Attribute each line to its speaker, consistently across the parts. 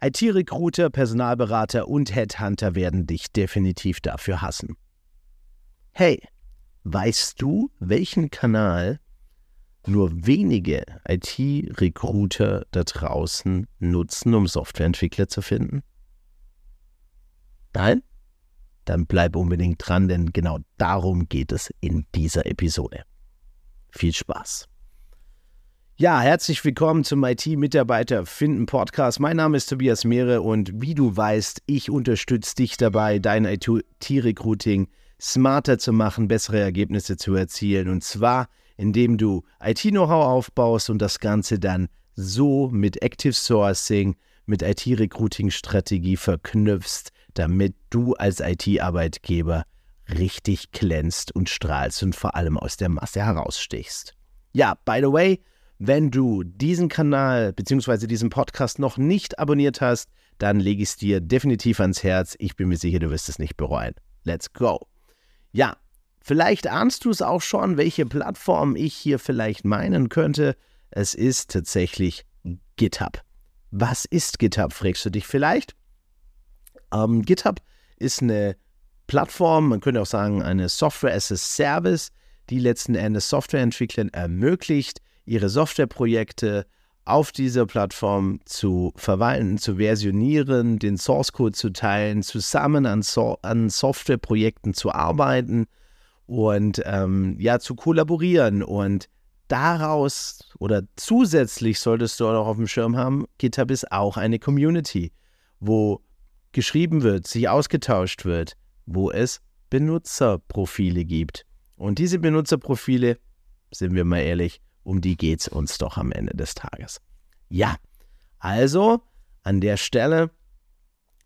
Speaker 1: IT-Recruiter, Personalberater und Headhunter werden dich definitiv dafür hassen. Hey, weißt du, welchen Kanal nur wenige IT-Recruiter da draußen nutzen, um Softwareentwickler zu finden? Nein? Dann bleib unbedingt dran, denn genau darum geht es in dieser Episode. Viel Spaß! Ja, herzlich willkommen zum IT-Mitarbeiter Finden Podcast. Mein Name ist Tobias Mehre und wie du weißt, ich unterstütze dich dabei, dein IT-Recruiting smarter zu machen, bessere Ergebnisse zu erzielen und zwar indem du IT-Know-how aufbaust und das Ganze dann so mit Active Sourcing, mit IT-Recruiting-Strategie verknüpfst, damit du als IT-Arbeitgeber richtig glänzt und strahlst und vor allem aus der Masse herausstichst. Ja, by the way, wenn du diesen Kanal bzw. diesen Podcast noch nicht abonniert hast, dann lege ich es dir definitiv ans Herz. Ich bin mir sicher, du wirst es nicht bereuen. Let's go. Ja, vielleicht ahnst du es auch schon, welche Plattform ich hier vielleicht meinen könnte. Es ist tatsächlich GitHub. Was ist GitHub, fragst du dich vielleicht? Ähm, GitHub ist eine Plattform, man könnte auch sagen, eine Software as a Service, die letzten Endes Softwareentwicklern ermöglicht, ihre Softwareprojekte auf dieser Plattform zu verwalten, zu versionieren, den Source Code zu teilen, zusammen an, so an Softwareprojekten zu arbeiten und ähm, ja zu kollaborieren und daraus oder zusätzlich solltest du auch auf dem Schirm haben, GitHub ist auch eine Community, wo geschrieben wird, sich ausgetauscht wird, wo es Benutzerprofile gibt. Und diese Benutzerprofile, sind wir mal ehrlich, um die geht es uns doch am Ende des Tages. Ja, also an der Stelle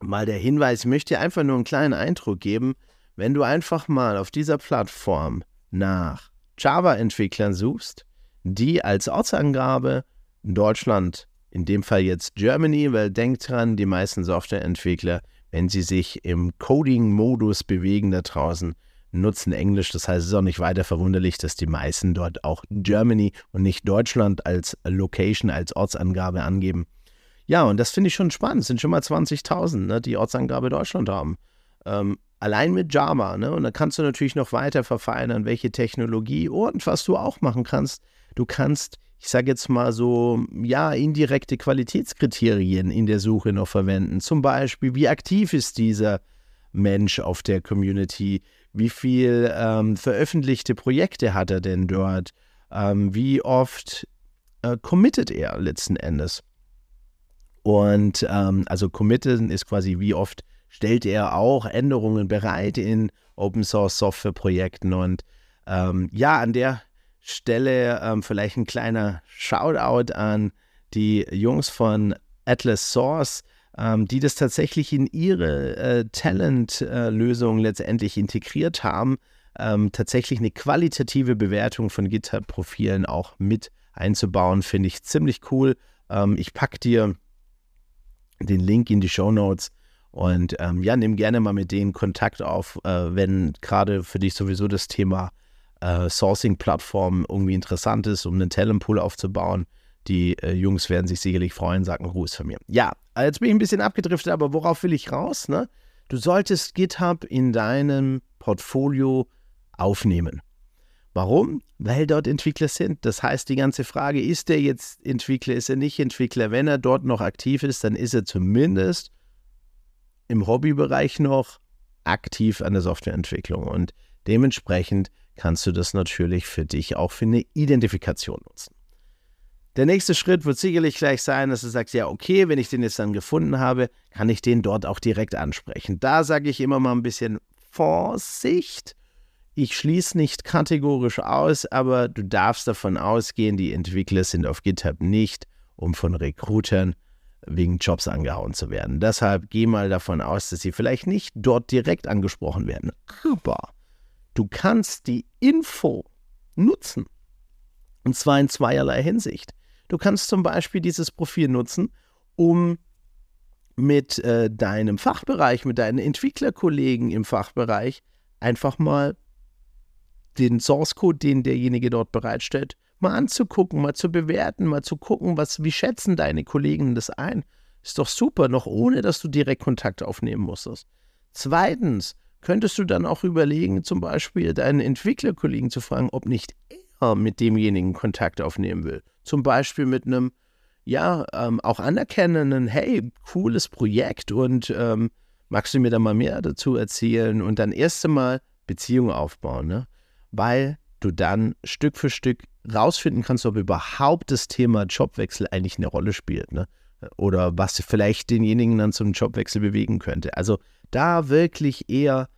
Speaker 1: mal der Hinweis, ich möchte dir einfach nur einen kleinen Eindruck geben, wenn du einfach mal auf dieser Plattform nach Java-Entwicklern suchst, die als Ortsangabe in Deutschland, in dem Fall jetzt Germany, weil denkt dran, die meisten Softwareentwickler, wenn sie sich im Coding-Modus bewegen da draußen, nutzen Englisch. Das heißt, es ist auch nicht weiter verwunderlich, dass die meisten dort auch Germany und nicht Deutschland als Location, als Ortsangabe angeben. Ja, und das finde ich schon spannend. Es sind schon mal 20.000, ne, die Ortsangabe Deutschland haben. Ähm, allein mit Java. Ne? Und da kannst du natürlich noch weiter verfeinern, welche Technologie und was du auch machen kannst. Du kannst, ich sage jetzt mal so, ja, indirekte Qualitätskriterien in der Suche noch verwenden. Zum Beispiel, wie aktiv ist dieser Mensch auf der Community? Wie viel ähm, veröffentlichte Projekte hat er denn dort? Ähm, wie oft äh, committet er letzten Endes? Und ähm, also committen ist quasi, wie oft stellt er auch Änderungen bereit in Open Source Software Projekten. Und ähm, ja, an der Stelle ähm, vielleicht ein kleiner Shoutout an die Jungs von Atlas Source ähm, die das tatsächlich in ihre äh, Talent-Lösung äh, letztendlich integriert haben, ähm, tatsächlich eine qualitative Bewertung von GitHub-Profilen auch mit einzubauen, finde ich ziemlich cool. Ähm, ich packe dir den Link in die Show Notes. Und ähm, ja, nimm gerne mal mit denen Kontakt auf, äh, wenn gerade für dich sowieso das Thema äh, Sourcing-Plattform irgendwie interessant ist, um einen Talentpool aufzubauen. Die äh, Jungs werden sich sicherlich freuen, sagen Gruß von mir. Ja, jetzt bin ich ein bisschen abgedriftet, aber worauf will ich raus? Ne? Du solltest GitHub in deinem Portfolio aufnehmen. Warum? Weil dort Entwickler sind. Das heißt, die ganze Frage, ist er jetzt Entwickler, ist er nicht Entwickler? Wenn er dort noch aktiv ist, dann ist er zumindest im Hobbybereich noch aktiv an der Softwareentwicklung. Und dementsprechend kannst du das natürlich für dich auch für eine Identifikation nutzen. Der nächste Schritt wird sicherlich gleich sein, dass du sagst, ja, okay, wenn ich den jetzt dann gefunden habe, kann ich den dort auch direkt ansprechen. Da sage ich immer mal ein bisschen Vorsicht. Ich schließe nicht kategorisch aus, aber du darfst davon ausgehen, die Entwickler sind auf GitHub nicht, um von Recruitern wegen Jobs angehauen zu werden. Deshalb geh mal davon aus, dass sie vielleicht nicht dort direkt angesprochen werden. Aber du kannst die Info nutzen. Und zwar in zweierlei Hinsicht. Du kannst zum Beispiel dieses Profil nutzen, um mit äh, deinem Fachbereich, mit deinen Entwicklerkollegen im Fachbereich einfach mal den Source Code, den derjenige dort bereitstellt, mal anzugucken, mal zu bewerten, mal zu gucken, was, wie schätzen deine Kollegen das ein. Ist doch super, noch ohne dass du direkt Kontakt aufnehmen musstest. Zweitens, könntest du dann auch überlegen, zum Beispiel deinen Entwicklerkollegen zu fragen, ob nicht mit demjenigen Kontakt aufnehmen will. Zum Beispiel mit einem, ja, ähm, auch anerkennenden, hey, cooles Projekt und ähm, magst du mir da mal mehr dazu erzählen und dann erst einmal Beziehung aufbauen, ne? Weil du dann Stück für Stück rausfinden kannst, ob überhaupt das Thema Jobwechsel eigentlich eine Rolle spielt, ne? Oder was vielleicht denjenigen dann zum Jobwechsel bewegen könnte. Also da wirklich eher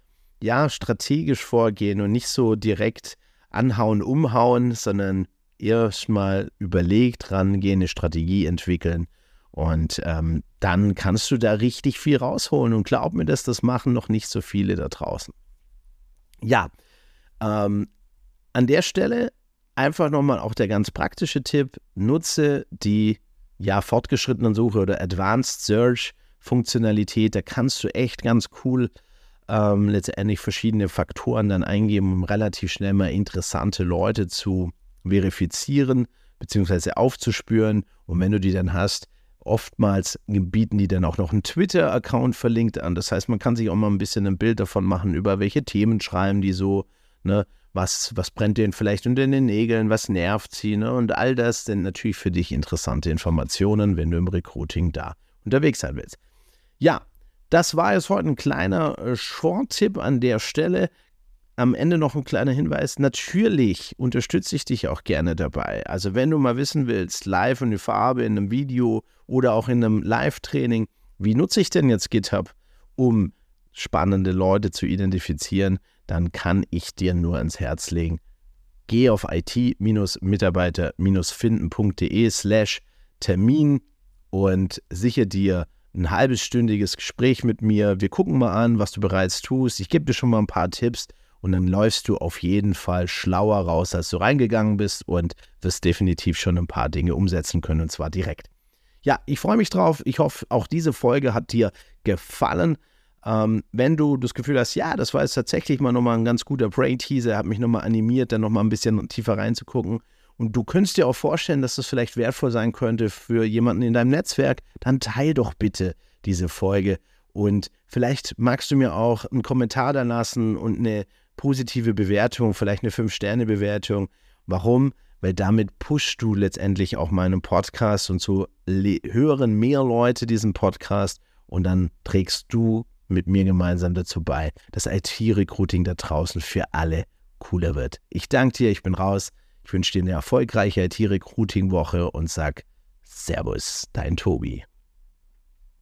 Speaker 1: ja strategisch vorgehen und nicht so direkt anhauen, umhauen, sondern erstmal überlegt rangehen, eine Strategie entwickeln. Und ähm, dann kannst du da richtig viel rausholen. Und glaub mir, dass das machen noch nicht so viele da draußen. Ja, ähm, an der Stelle einfach nochmal auch der ganz praktische Tipp, nutze die ja fortgeschrittenen Suche oder Advanced Search Funktionalität, da kannst du echt ganz cool ähm, letztendlich verschiedene Faktoren dann eingeben, um relativ schnell mal interessante Leute zu verifizieren bzw. aufzuspüren. Und wenn du die dann hast, oftmals bieten die dann auch noch einen Twitter-Account verlinkt an. Das heißt, man kann sich auch mal ein bisschen ein Bild davon machen, über welche Themen schreiben die so, ne? Was, was brennt denen vielleicht unter den Nägeln, was nervt sie, ne? Und all das sind natürlich für dich interessante Informationen, wenn du im Recruiting da unterwegs sein willst. Ja, das war jetzt heute ein kleiner äh, Short-Tipp an der Stelle. Am Ende noch ein kleiner Hinweis. Natürlich unterstütze ich dich auch gerne dabei. Also wenn du mal wissen willst, live in Farbe in einem Video oder auch in einem Live-Training, wie nutze ich denn jetzt GitHub, um spannende Leute zu identifizieren, dann kann ich dir nur ans Herz legen. Geh auf it-mitarbeiter-finden.de slash Termin und sichere dir ein halbstündiges Gespräch mit mir. Wir gucken mal an, was du bereits tust. Ich gebe dir schon mal ein paar Tipps und dann läufst du auf jeden Fall schlauer raus, als du reingegangen bist und wirst definitiv schon ein paar Dinge umsetzen können und zwar direkt. Ja, ich freue mich drauf. Ich hoffe, auch diese Folge hat dir gefallen. Ähm, wenn du das Gefühl hast, ja, das war jetzt tatsächlich mal nochmal ein ganz guter Brain-Teaser, hat mich nochmal animiert, dann nochmal ein bisschen tiefer reinzugucken, und du könntest dir auch vorstellen, dass das vielleicht wertvoll sein könnte für jemanden in deinem Netzwerk, dann teil doch bitte diese Folge. Und vielleicht magst du mir auch einen Kommentar da lassen und eine positive Bewertung, vielleicht eine 5-Sterne-Bewertung. Warum? Weil damit pushst du letztendlich auch meinen Podcast und so hören mehr Leute diesen Podcast und dann trägst du mit mir gemeinsam dazu bei, dass IT-Recruiting da draußen für alle cooler wird. Ich danke dir, ich bin raus. Ich wünsche dir eine erfolgreiche IT-Recruiting-Woche und sag Servus, dein Tobi.